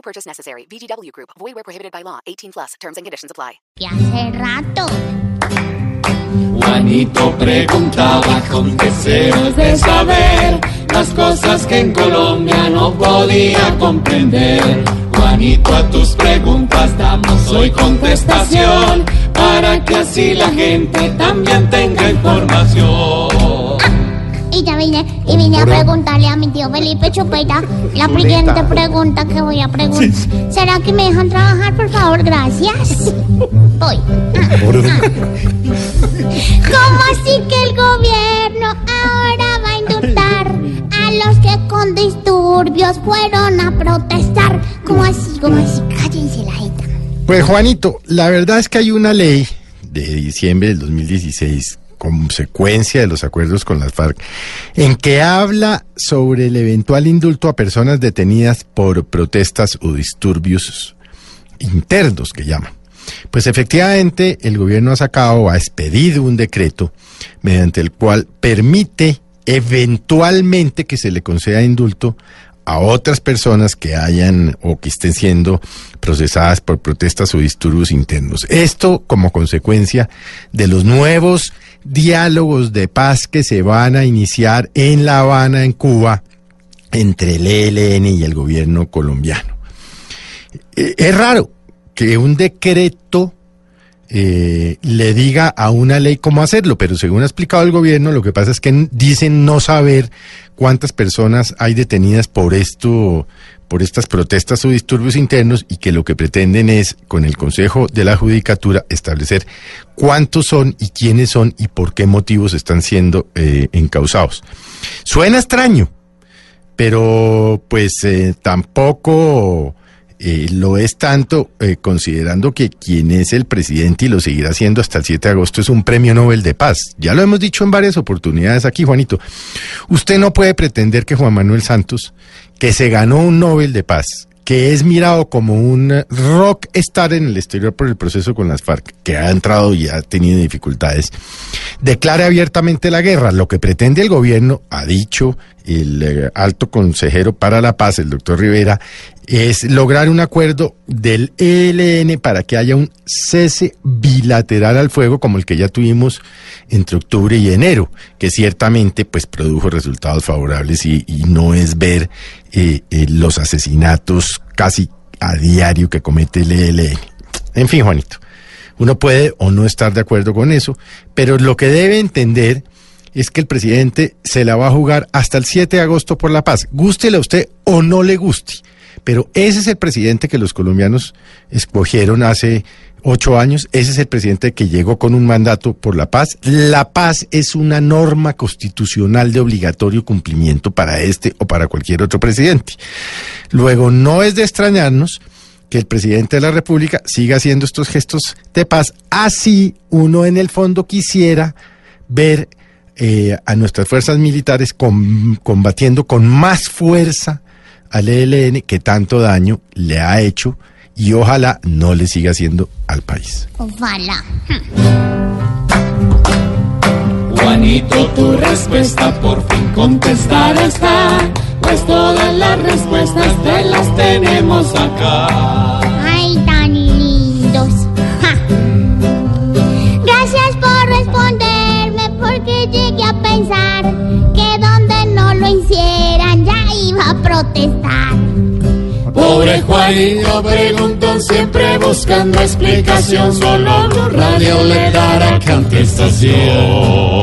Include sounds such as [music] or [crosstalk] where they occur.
No purchase necessary. VGW Group. Void where prohibited by law. 18 plus. Terms and conditions apply. Y hace rato. Juanito preguntaba con deseos de saber las cosas que en Colombia no podía comprender. Juanito, a tus preguntas damos hoy contestación para que así la gente también tenga información. Vine, y vine a preguntarle a mi tío Felipe Chupeta la siguiente pregunta que voy a preguntar. ¿Será que me dejan trabajar, por favor? Gracias. [laughs] Voy. [laughs] ¿Cómo así que el gobierno ahora va a indultar a los que con disturbios fueron a protestar? ¿Cómo así? ¿Cómo así? Cállense la jeta. Pues Juanito, la verdad es que hay una ley de diciembre del 2016, consecuencia de los acuerdos con las FARC, en que habla sobre el eventual indulto a personas detenidas por protestas o disturbios internos que llaman. Pues efectivamente el gobierno ha sacado, ha expedido un decreto mediante el cual permite eventualmente que se le conceda indulto a otras personas que hayan o que estén siendo procesadas por protestas o disturbios internos. Esto como consecuencia de los nuevos diálogos de paz que se van a iniciar en La Habana, en Cuba, entre el ELN y el gobierno colombiano. Eh, Es raro que un decreto eh, le diga a una ley cómo hacerlo, pero según ha explicado el gobierno, lo que pasa es que dicen no saber cuántas personas hay detenidas por esto, por estas protestas o disturbios internos y que lo que pretenden es, con el Consejo de la Judicatura, establecer cuántos son y quiénes son y por qué motivos están siendo eh, encausados. Suena extraño, pero pues eh, tampoco eh, lo es tanto eh, considerando que quien es el presidente y lo seguirá siendo hasta el 7 de agosto es un premio Nobel de Paz. Ya lo hemos dicho en varias oportunidades aquí, Juanito. Usted no puede pretender que Juan Manuel Santos, que se ganó un Nobel de Paz, que es mirado como un rock star en el exterior por el proceso con las FARC, que ha entrado y ha tenido dificultades, declare abiertamente la guerra. Lo que pretende el gobierno, ha dicho el eh, alto consejero para la paz, el doctor Rivera, es lograr un acuerdo del ELN para que haya un cese bilateral al fuego como el que ya tuvimos entre octubre y enero, que ciertamente pues produjo resultados favorables y, no es ver eh, eh, los asesinatos casi a diario que comete el ELN. En fin, Juanito, uno puede o no estar de acuerdo con eso, pero lo que debe entender es que el presidente se la va a jugar hasta el 7 de agosto por la paz, gústele a usted o no le guste. Pero ese es el presidente que los colombianos escogieron hace ocho años, ese es el presidente que llegó con un mandato por la paz. La paz es una norma constitucional de obligatorio cumplimiento para este o para cualquier otro presidente. Luego, no es de extrañarnos que el presidente de la República siga haciendo estos gestos de paz, así uno en el fondo quisiera ver eh, a nuestras fuerzas militares com- combatiendo con más fuerza al ELN que tanto daño le ha hecho y ojalá no le siga haciendo al país. Ojalá. Juanito, tu respuesta por fin contestada está, pues todas las respuestas te las tenemos acá. Pobre Juanito preguntó siempre buscando explicación, solo radio le dará contestación.